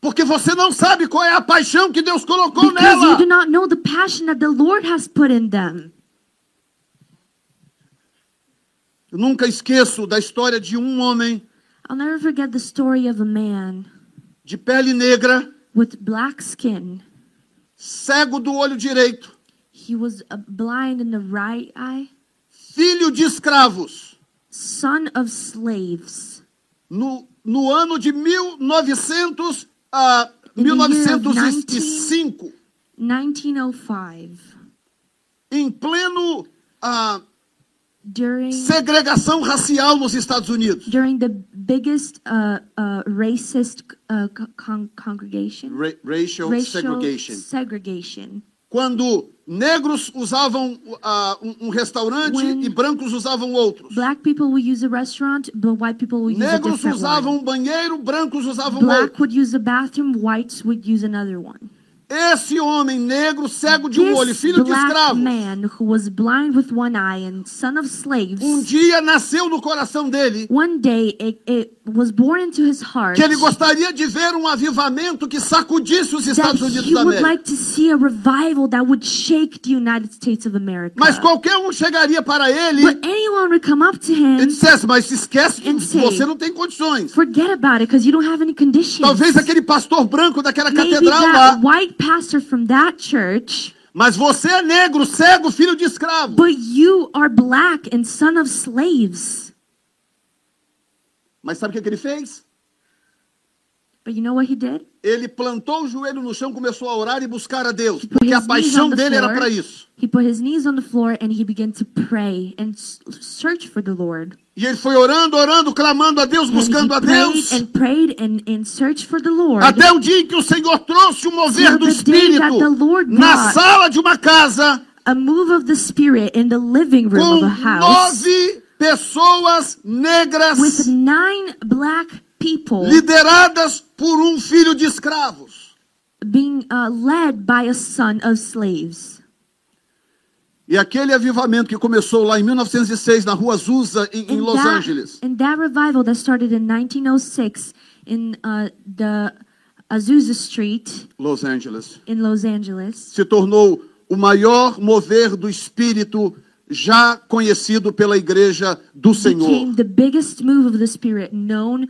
porque você não sabe qual é a paixão que Deus colocou Because you nela. do not know the passion that the Lord has put in them. Eu nunca esqueço da história de um homem I'll never forget the story of a man de pele negra, with black skin. cego do olho direito, He was blind in the right eye, filho de escravos. son of slaves. No, no ano de 1900 a In the year of 1905, 1905, em pleno during segregação racial nos Estados Unidos. during the biggest uh, uh, racist uh, co- con- congregation, Ra- racial, racial segregation. segregation. Quando negros usavam ah, um, um restaurante When- e brancos usavam outros. Black people will use a restaurant, but white people will use a Negros different usavam um banheiro, brancos usavam Black outro. would use a bathroom, whites would use another one. Esse homem negro, cego de um olho, filho de escravo, man who was blind with one eye and son of slaves, um dia nasceu no coração dele one day it, it was born into his heart que ele gostaria de ver um avivamento que sacudisse os Estados Unidos da América. like. Mas qualquer um chegaria para ele But anyone would come up to e him, dissesse, mas esquece que say, você não tem condições. forget about it because you don't have any conditions. Talvez aquele pastor branco daquela Maybe catedral lá, pastor from that church, mas você é negro, cego, filho de escravo. but you are black and son of slaves. Mas sabe o que, que ele fez? But you know what he did? Ele plantou o joelho no chão, começou a orar e buscar a Deus, He put porque a his knees paixão on the dele era floor. para isso. He put his knees on the floor and he began to pray and search for the Lord. E ele foi orando, orando, clamando a Deus, And buscando a prayed Deus, and prayed and, and searched for the Lord. até o dia em que o Senhor trouxe o mover do Espírito na sala de uma casa a move of the Spirit in the living room com of a house nove pessoas negras with nine black people lideradas por um filho de escravos. being uh, led by a son of slaves. E aquele avivamento que começou lá em 1906 na rua Azusa, em, em Los that, Angeles, and that revival that started in 1906 in uh, the Azusa Street Los Angeles, in Los Angeles se tornou o maior mover do Espírito já conhecido pela Igreja do Senhor. became the biggest move of the Spirit known.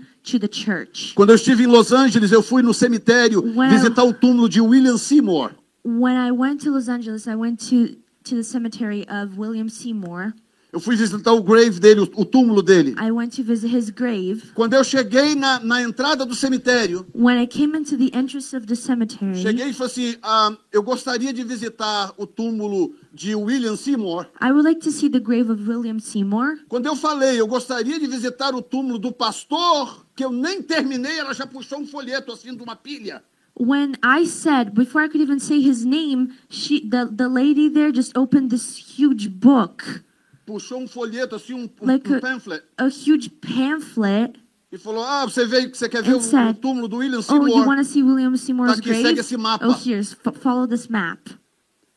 Quando eu estive em Los Angeles, eu fui no cemitério When I- visitar o túmulo de William Seymour. When I went to Los Angeles, I went to, to the cemetery of William Seymour. Eu fui visitar o grave dele, o, o túmulo dele. I went to visit his grave. Quando eu cheguei na, na entrada do cemitério, When I came into the entrance of the cemetery, cheguei e falei assim: ah, eu gostaria de visitar o túmulo de William Seymour. I would like to see the grave of William Seymour. Quando eu falei, eu gostaria de visitar o túmulo do pastor, que eu nem terminei, ela já puxou um folheto assim de uma pilha. When I said, before I could even say his name, she, the, the lady there just opened this huge book, Puxou um folheto assim, um, um, like um a, pamphlet. a huge pamphlet. E falou: Ah, você veio você quer ver o, o said, túmulo do William Oh, you Seymour. want to see William Seymour's Tá aqui, segue grave? esse mapa. Oh, here's, f- follow this map.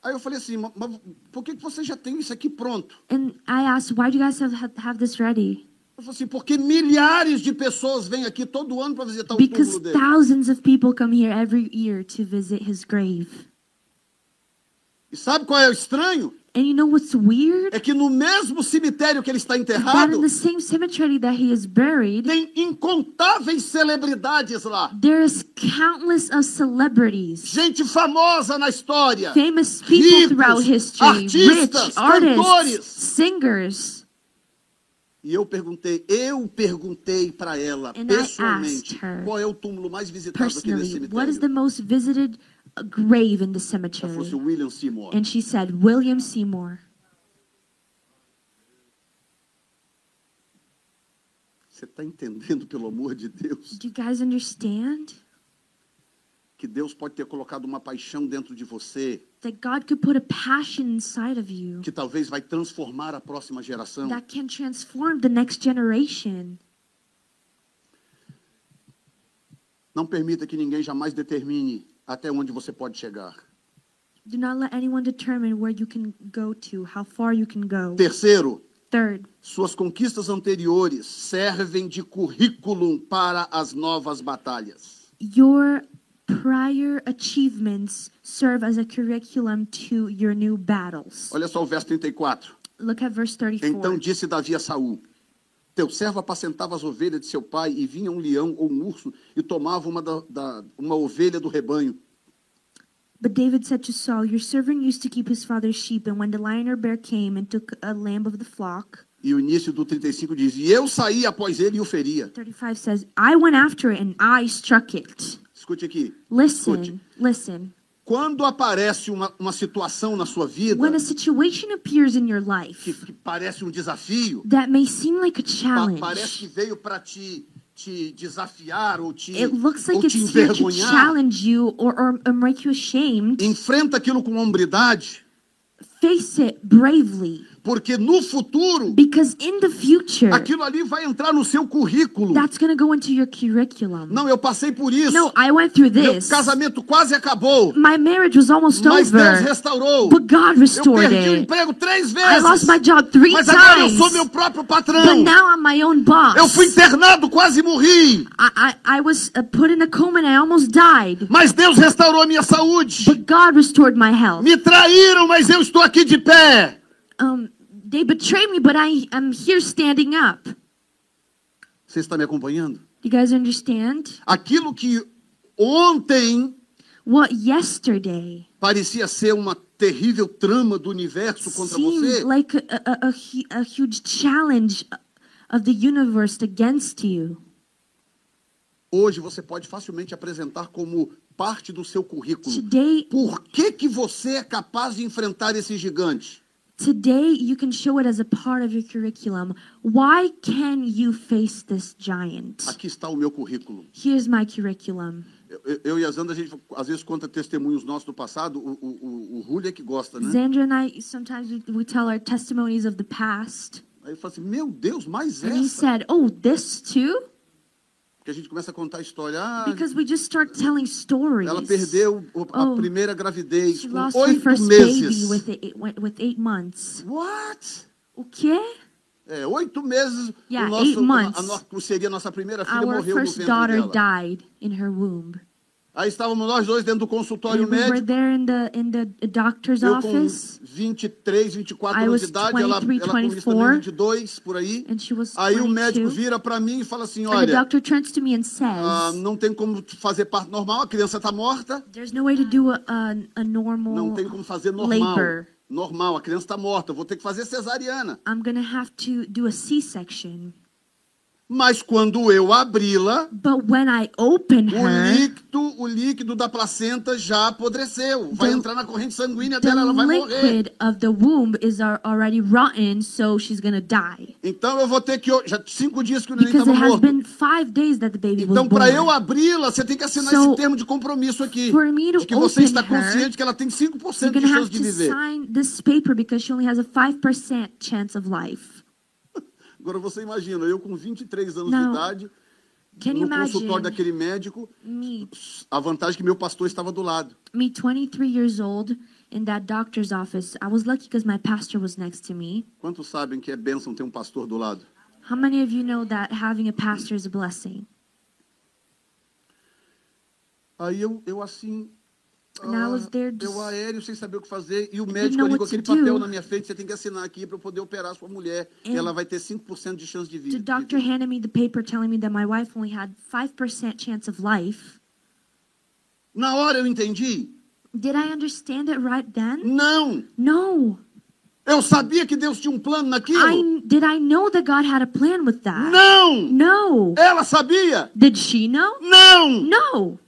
Aí eu falei assim, "Ma- mas por que que você já tem isso aqui pronto? And I asked, why do you guys have, have this ready? Assim, porque milhares de pessoas vêm aqui todo ano para visitar o Because túmulo dele. thousands of people come here every year to visit his grave. E sabe qual é o estranho? And you know what's weird? É que no mesmo cemitério que ele está That enterrado, in the same cemetery that he is buried, tem incontáveis celebridades lá. there's countless of celebrities, Gente famosa na história. famous people Ricos, throughout history, artistas, rich artists, cantores. singers. E eu perguntei, eu perguntei para ela And pessoalmente, her, qual é o túmulo mais visitado aqui nesse Personally, what is the cemitério? most visited grave in the Ela cemetery? falou assim, William Seymour. And she said, William Seymour. Você está entendendo, pelo amor de Deus, Do you guys understand que Deus pode ter colocado uma paixão dentro de você that God could put a passion inside of you que talvez vai transformar a próxima geração? that can transform the next generation? Não permita que ninguém jamais determine até onde você pode chegar. Do not let anyone determine where you can go to, how far you can go. Terceiro, Third, suas conquistas anteriores servem de currículo para as novas batalhas. your prior achievements serve as a curriculum to your new battles. Olha só o verso 34. Look at verse 34. Então disse Davi a Saul: Teu servo apacentava as ovelhas de seu pai, e vinha um leão ou um urso e tomava uma, da- da- uma ovelha do rebanho. But David said to Saul, Your servant used to keep his father's sheep, and when the lion or bear came and took a lamb of the flock, E o início do 35 diz: E eu saí após ele e o feria. 35 says, I went after it and I struck it. Escute aqui. Listen, listen. Quando aparece uma, uma situação na sua vida When a situation appears in your que, life que parece um desafio, that may seem like a pa- challenge, parece que veio para te, te desafiar ou te, It looks ou like te it's here to envergonhar. challenge you or, or, or make you ashamed. Enfrenta aquilo com hombridade, Face it bravely. Porque no futuro Because in the future, aquilo ali vai entrar no seu currículo. that's going to go into your curriculum. Não, eu passei por isso. No, I went through Meu this. casamento quase acabou, My marriage was almost mas Deus over, restaurou. but God Eu restored perdi o it. emprego três I lost vezes, my job three mas agora eu times, sou meu próprio but patrão. now I'm my own boss. Eu fui internado, quase morri, I, I, I was uh, put in a coma and I almost died, mas Deus restaurou a minha saúde. but God restored my health. Me traíram, mas eu estou aqui de pé. Um, they betrayed me, but I, I'm here standing up. Você está me acompanhando? You guys understand? Aquilo que ontem What yesterday parecia ser uma terrível trama do universo contra você, like a, a, a, a huge challenge of the universe against you. hoje você pode facilmente apresentar como parte do seu currículo. Today, Por que, que você é capaz de enfrentar esse gigante? Today you can show it as a part of your curriculum. Why can you face this giant? Aqui está o meu currículo. Here's my curriculum. Eu, eu- eu e a Zanda, a gente às vezes conta testemunhos nossos do passado. O, o, o, Julio é que gosta, né? Xandra and I sometimes we, we tell our testimonies of the past. Aí ele fala assim: Meu Deus, mais And he said, "Oh, this too?" Porque a gente começa a contar a história. Ah, Because we just start telling stories. ela perdeu a Oh, primeira gravidez com oito meses. with eight, with eight months. What? O quê? É, oito meses. Yeah, o nosso, eight months. A, a, no- seria a nossa primeira filha Our morreu no first ventre daughter dela. died in her womb. Aí estávamos nós dois dentro do consultório And we were médico. there in the in the doctor's Eu com office, 23, 24 I anos de idade, ela, 23, ela com isso também 24. 22, por aí. and she was Aí o médico 22. vira para mim e fala assim, And the olha, doctor turns to me and says, ah, não tem como fazer parto normal, a criança está morta. "There's no way to do a a, a normal. Não tem como fazer normal. labor. Normal, a criança está morta, eu vou ter que fazer cesariana. I'm gonna have to do a C-section." Mas quando eu abri-la, But when I open o her, líquido, o líquido da placenta já apodreceu. Vai The- entrar na corrente sanguínea dela, ela vai morrer. of the womb is al- already rotten, so she's gonna die. Então eu vou ter que. Já cinco dias que o neném estava morto. been five days that the baby Então, para eu abri-la, você tem que assinar So, esse termo de compromisso aqui. for me to De que você está her, consciente que ela tem 5% You're de chance de to viver. sign this paper because she only has a 5% chance of life. Agora você imagina, eu com 23 anos Now, de idade, Can you no consultório imagine daquele médico, me, a vantagem é que meu pastor estava do lado. me 23 years old in that doctor's office? I was lucky because my pastor was next to me. Quantos sabem que é bênção ter um pastor do lado? How many of you know that having a pastor is a blessing? Aí eu, eu assim. And I was ah, eu aéreo sem saber o que fazer. E o médico to aquele papel do. na minha frente, você tem que assinar aqui para poder operar sua mulher. And ela vai ter 5% de chance de The vida. doctor handed me the paper telling me that my wife only had 5% chance of life. Na hora eu entendi? Did I understand it right then? Não! No. Eu sabia que Deus tinha um plano naquilo. I did I know that God had a plan with that? Não! No. Ela sabia? Did she know? Não! No.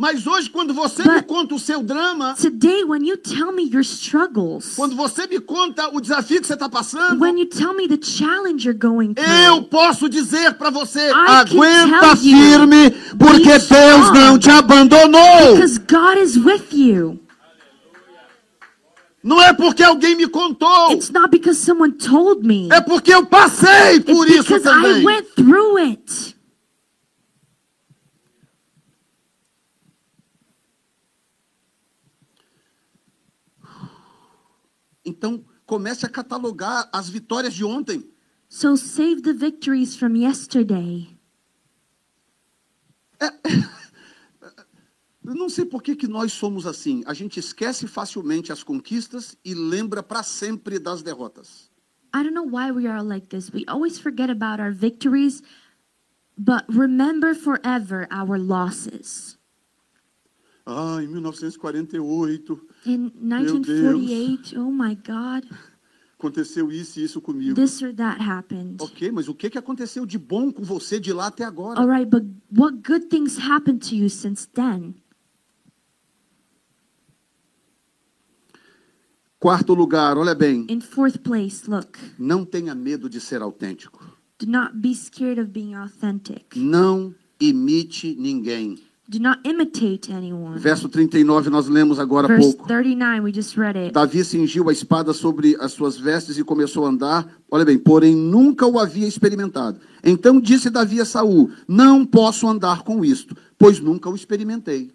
Mas hoje, quando você But- me conta o seu drama, Today, when you tell me your struggles, quando você me conta o desafio que você está passando, when you tell me the challenge you're going eu through, posso dizer para você: I aguenta you, firme, porque Deus não te abandonou. because God is with you. Não é porque alguém me contou, It's not because someone told me. é porque eu passei por It's isso because I também. went through it. Então, comece a catalogar as vitórias de ontem. So save the victories from yesterday. Eu não sei por que, que nós somos assim. A gente esquece facilmente as conquistas e lembra para sempre das derrotas. I don't know why we are like this. We always forget about our victories, but remember forever our losses. Ah, em 1948 In 1948, oh my God, aconteceu isso e isso comigo. this or that happened. Ok, mas o que, que aconteceu de bom com você de lá até agora? All right, but what good things happened to you since then? Quarto lugar, olha bem. In fourth place, look, Não tenha medo de ser autêntico. Do not be scared of being authentic. Não imite ninguém. Do not imitate anyone. Verso 39 nós lemos agora há pouco. 39, we just read it. Davi cingiu a espada sobre as suas vestes e começou a andar. Olha bem, porém nunca o havia experimentado. Então disse Davi a Saul: Não posso andar com isto, pois nunca o experimentei.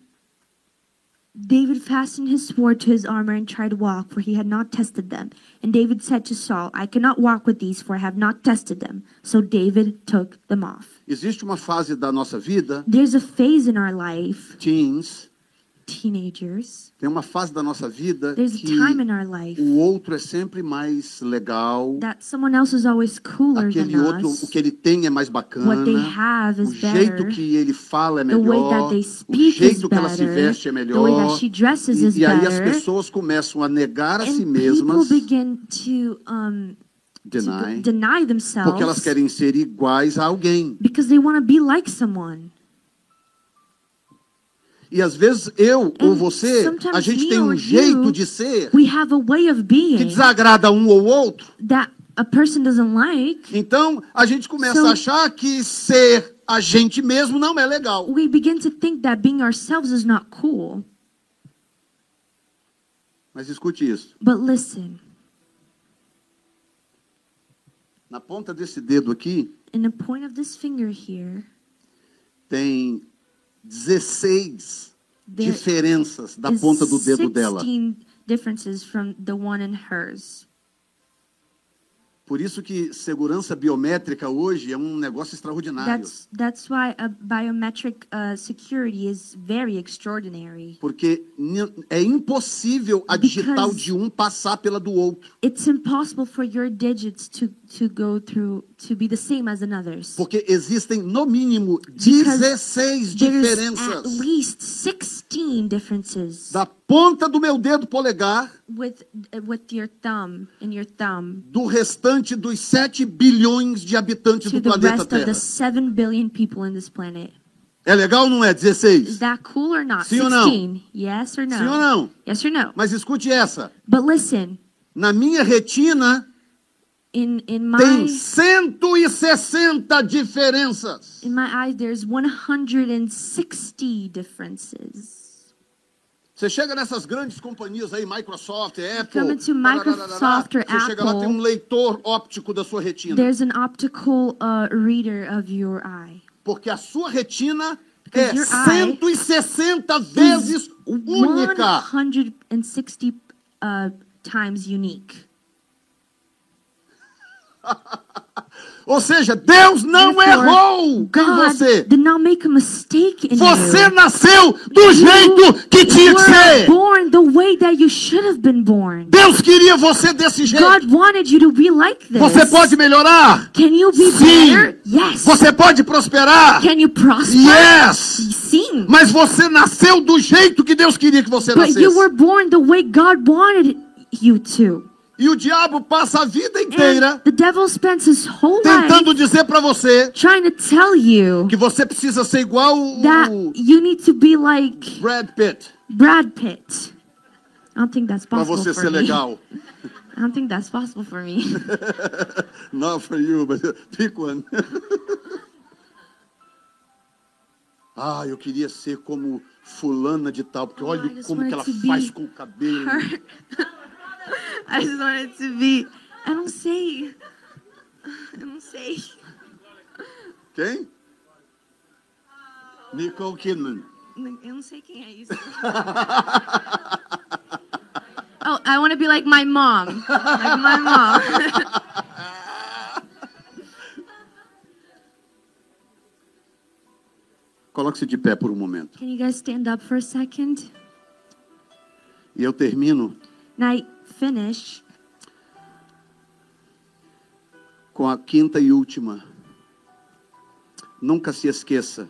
David fastened his sword to his armor and tried to walk, for he had not tested them. And David said to Saul, I cannot walk with these, for I have not tested them. So David took them off. Existe uma fase da nossa vida, There's a phase in our life, teens, teenagers, tem uma fase da nossa vida there's a que time in our life o outro é sempre mais legal, that someone else is always cooler aquele than outro, o que ele tem é mais What they bacana, o jeito better. que ele fala é The way that melhor, they o jeito que ela se veste é The way melhor. that she dresses is E, e aí as pessoas começam a negar a si And mesmas, begin to um to deny, deny porque elas themselves querem ser iguais a alguém. because they want to be like someone. E às vezes eu ou And você, a gente tem um jeito you, de ser We have a way of que desagrada um ou outro. like. Então a gente começa So- a achar que ser a gente mesmo não é legal. We begin to think that being ourselves is not cool. Mas escute isso. But listen, Na ponta desse dedo aqui in the point of this finger here, tem 16 there diferenças da is ponta do dedo dela. 16 differences from the one in hers. Por isso que segurança biométrica hoje é um negócio extraordinário. That's that's why a biometric uh, security is very extraordinary. Porque é impossível a digital Because- de um passar pela do outro. It's impossible for your digits to to go through to be the same as another's. Porque existem, no mínimo, Because 16 There's at diferenças least 16 differences da ponta do meu dedo polegar with with your thumb your thumb do restante dos 7 bilhões de habitantes do planeta Terra. the 7 billion people in this planet. É legal ou não é? Is 16? that cool or not? Sim ou não? 16. Yes or no? Sim ou não? Yes or no? Mas escute essa. But listen, Na minha retina in in tem my 160 diferenças. in my eyes there's 160 differences. Você chega nessas grandes companhias aí, Microsoft, Apple. come into Microsoft or Você chega lá, Apple, tem um leitor óptico da sua retina. There's an optical uh, reader of your eye. Porque a sua retina Because é your eye 160 vezes única. 160 uh, times unique. Ou seja, Deus não Therefore, errou em você. did not make a mistake in Você you. nasceu do jeito que You tinha que ser. born the way that you should have been born. Deus queria você desse jeito. God wanted you to be like this. Você pode melhorar. Can you be Sim. better? Yes. Você pode prosperar. Can you prosper? Yes. Sim. Mas você nasceu do jeito que Deus queria que você But you were nascesse. born the way God wanted you to. E o diabo passa a vida inteira And the devil spends his whole tentando dizer para você trying to tell you que você precisa ser igual o you need to be like Brad Pitt Brad Pitt. I don't think that's para possible você for ser me. legal. I don't think that's possible for me. Not for you, but pick one. ah, eu queria ser como fulana de tal, porque Oh, olha como que ela faz com o cabelo. I just wanted to be. I don't say. I don't say. Quem? Nicole Kidman. I don't say quem é isso. oh, I want to be like my mom. Like my mom. Coloque-se de pé por um momento. Can you guys stand up for a second? E eu termino And Finish com a quinta e última. Nunca se esqueça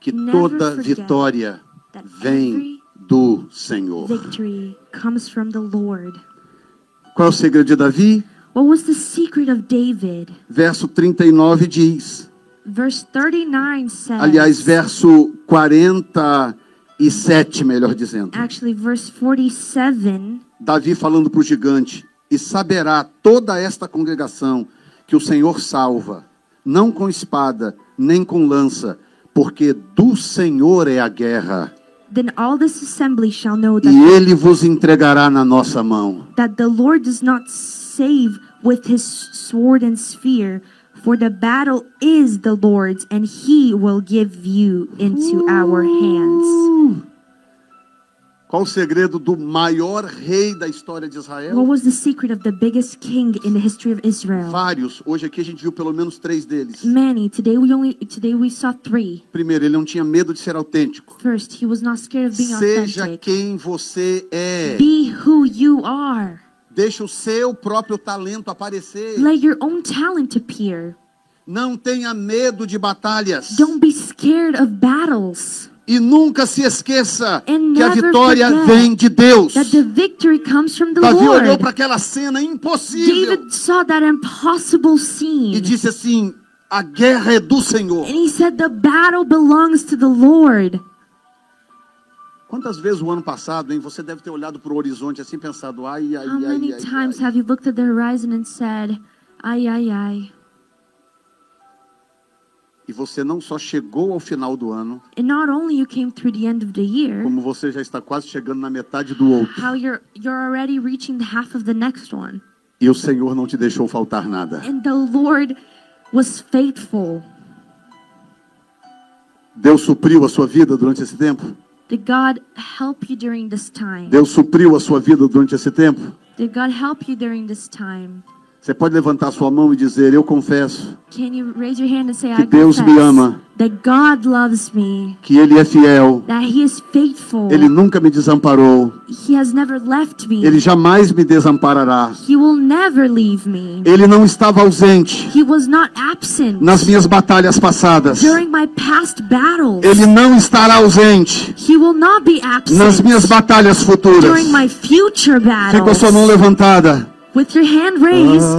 que Never toda forget vitória that vem every do Senhor. victory comes from the Lord. Qual é o segredo de Davi? What was the secret of David? Verso 39 diz. Verse 39 says. Aliás, verso 47, melhor dizendo. Actually, verse 47. Davi falando para o gigante: E saberá toda esta congregação que o Senhor salva, não com espada, nem com lança, porque do Senhor é a guerra, Then all this assembly shall know e that, ele vos entregará na nossa mão. that the Lord does not save with his sword and spear, for the battle is the Lord's, and he will give you into our hands. Qual o segredo do maior rei da história de Israel? What was the secret of the biggest king in the history of Israel? Vários. Hoje aqui a gente viu pelo menos três deles. Many. Today we only today we saw three. Primeiro, ele não tinha medo de ser autêntico. First, he was not scared of being Seja authentic. quem você é. Be who you are. Deixa o seu próprio talento aparecer. Let your own talent appear. Não tenha medo de batalhas. Don't be scared of battles. E nunca se esqueça And que a vitória vem de Deus. Davi olhou para aquela cena impossível e disse assim: a guerra é do Senhor. And he said, The battle belongs to the Lord. Quantas vezes o ano passado, hein, você deve ter olhado para o horizonte assim, pensado, ai, ai, How ai, many ai, times ai. have you looked at the horizon and said, Ay, ay, ay? E você não só chegou ao final do ano, year, como você já está quase chegando na metade do outro. how you're you're already reaching the half of the next one. E o Senhor não te deixou faltar nada. And the Lord was faithful. Deus supriu a sua vida durante esse tempo? Deus supriu a sua vida durante esse tempo? Você pode levantar sua mão e dizer: Eu confesso Can you raise your hand and say, Que Deus me ama. that God loves me, que Ele é fiel, that He is faithful, Ele nunca me desamparou, He has never left me, Ele jamais me desamparará. He will never leave me. Ele não estava ausente He was not absent nas minhas batalhas passadas. during my past battles. Ele não estará ausente He will not be nas minhas batalhas futuras. com a sua mão levantada. With your hand raised,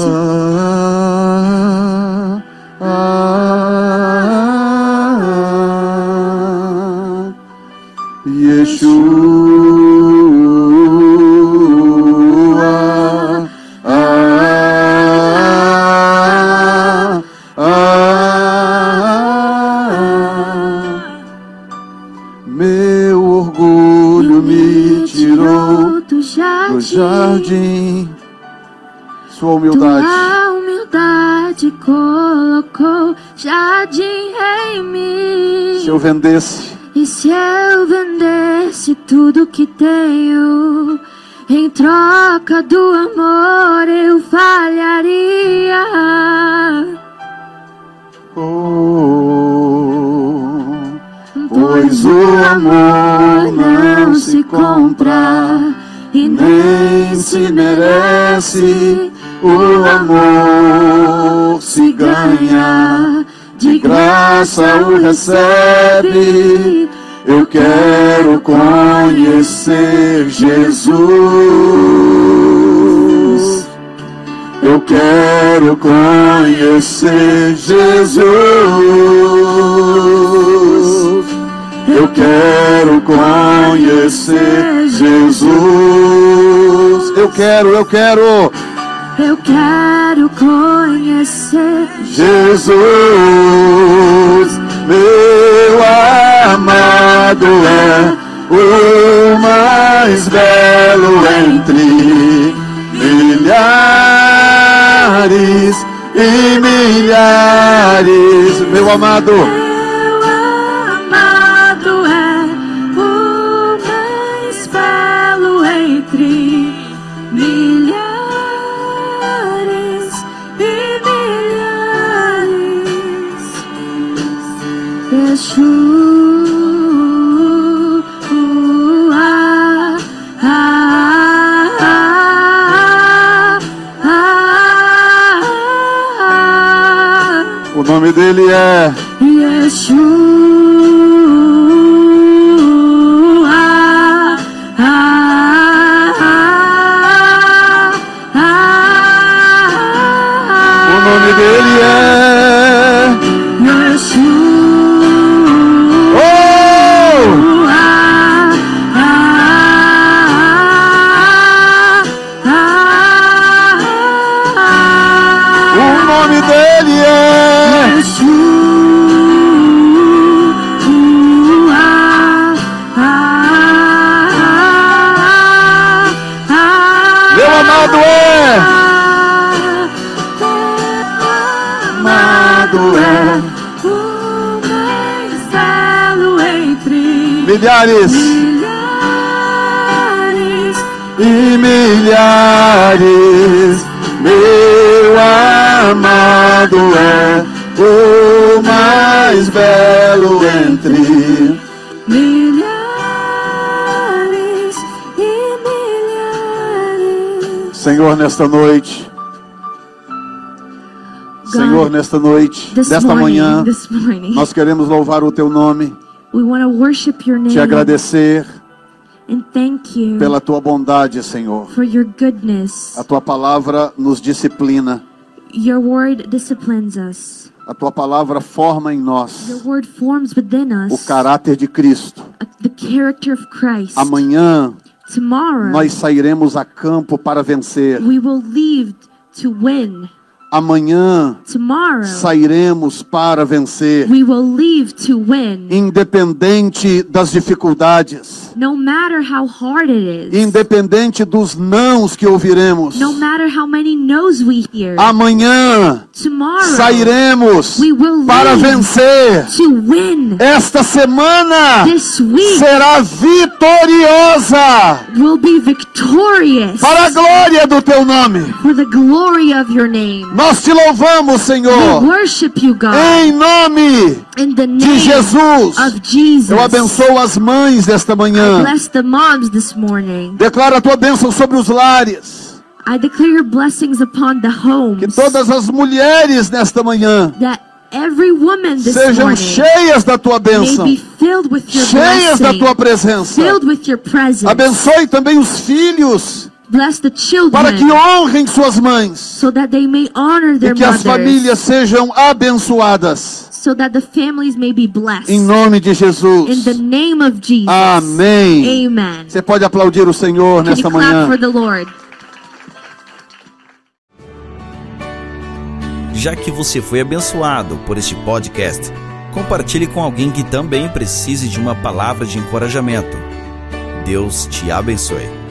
Yeshua. Vendesse E se eu vendesse tudo que tenho, em troca do amor eu falharia. Oh, pois o amor não se compra e nem se merece. O amor se ganha, graça o recebe. Eu quero conhecer Jesus. Eu quero conhecer Jesus. Eu quero conhecer Jesus. Eu quero, eu quero. Eu quero conhecer Jesus, meu amado é o mais belo entre milhares e milhares. Meu amado, é entre assured. Milhares e milhares. Meu amado é o mais belo entre. Milhares e milhares. Senhor, nesta noite. Senhor, nesta noite, desta manhã, nós queremos louvar o teu nome, we want to worship your name te agradecer and thank you pela tua bondade, Senhor. for your goodness. A tua palavra nos disciplina, Your word disciplines us. a tua palavra forma em Your nós word forms within o us caráter de Cristo. the character of Christ. Amanhã Tomorrow, nós sairemos a campo para vencer. we will leave to win. Amanhã Tomorrow, sairemos para vencer, we will leave to win. independente das dificuldades, No matter how hard it is, independente dos nãos que ouviremos. no matter how many no's we hear, Amanhã tomorrow, sairemos we will para vencer. Esta semana será vitoriosa will be victorious para a glória do teu nome. for the glory of your name. Nós te louvamos, Senhor, you, em nome de Jesus. of Jesus. Eu abençoo as mães desta manhã. Bless the moms this morning. Declaro a tua bênção sobre os lares. I declare your blessings upon the Que homes. todas as mulheres nesta manhã That every woman this sejam morning cheias da tua bênção, be filled with your cheias da blessing, tua presença. Abençoe também os filhos, para que children honrem suas mães so that they may honor e their que as mothers. famílias sejam abençoadas. So that the families may be blessed. Em nome de In Jesus. the name of Jesus. Amém. Amen. Você pode aplaudir o Senhor Can nesta clap manhã. for the Lord? Já que você foi abençoado por este podcast, compartilhe com alguém que também precise de uma palavra de encorajamento. Deus te abençoe.